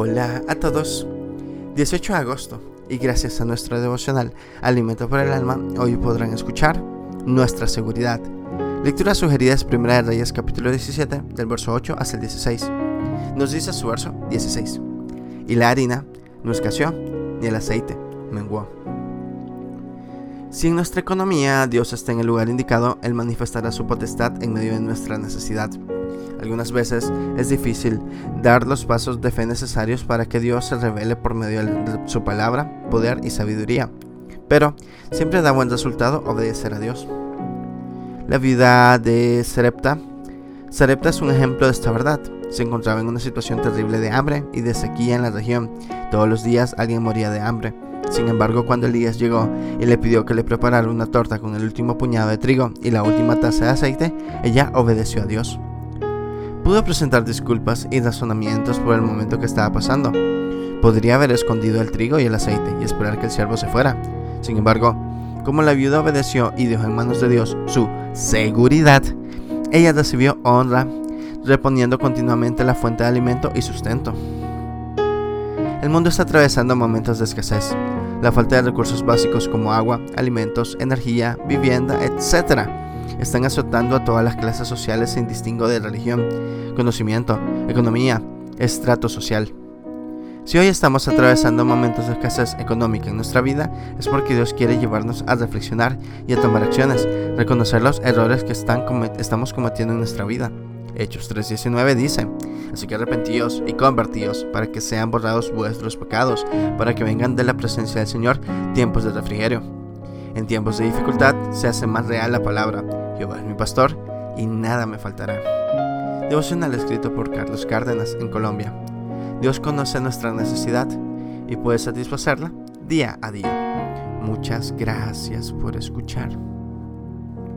Hola a todos. 18 de agosto y gracias a nuestro devocional Alimento para el Alma, hoy podrán escuchar Nuestra Seguridad. Lectura sugerida es Primera de Reyes capítulo 17 del verso 8 hasta el 16. Nos dice su verso 16. Y la harina no escaseó, ni el aceite menguó. Si en nuestra economía Dios está en el lugar indicado, Él manifestará su potestad en medio de nuestra necesidad. Algunas veces es difícil dar los pasos de fe necesarios para que Dios se revele por medio de su palabra, poder y sabiduría. Pero siempre da buen resultado obedecer a Dios. La vida de Serepta. Serepta es un ejemplo de esta verdad. Se encontraba en una situación terrible de hambre y de sequía en la región. Todos los días alguien moría de hambre. Sin embargo, cuando Elías llegó y le pidió que le preparara una torta con el último puñado de trigo y la última taza de aceite, ella obedeció a Dios. Pudo presentar disculpas y razonamientos por el momento que estaba pasando. Podría haber escondido el trigo y el aceite y esperar que el siervo se fuera. Sin embargo, como la viuda obedeció y dejó en manos de Dios su seguridad, ella recibió honra, reponiendo continuamente la fuente de alimento y sustento. El mundo está atravesando momentos de escasez. La falta de recursos básicos como agua, alimentos, energía, vivienda, etc están azotando a todas las clases sociales sin distingo de religión, conocimiento, economía, estrato social. Si hoy estamos atravesando momentos de escasez económica en nuestra vida, es porque Dios quiere llevarnos a reflexionar y a tomar acciones, reconocer los errores que estamos cometiendo en nuestra vida. Hechos 3:19 dice, así que arrepentíos y convertíos para que sean borrados vuestros pecados, para que vengan de la presencia del Señor tiempos de refrigerio. En tiempos de dificultad se hace más real la palabra, Jehová es mi pastor y nada me faltará. Devocional escrito por Carlos Cárdenas en Colombia. Dios conoce nuestra necesidad y puede satisfacerla día a día. Muchas gracias por escuchar.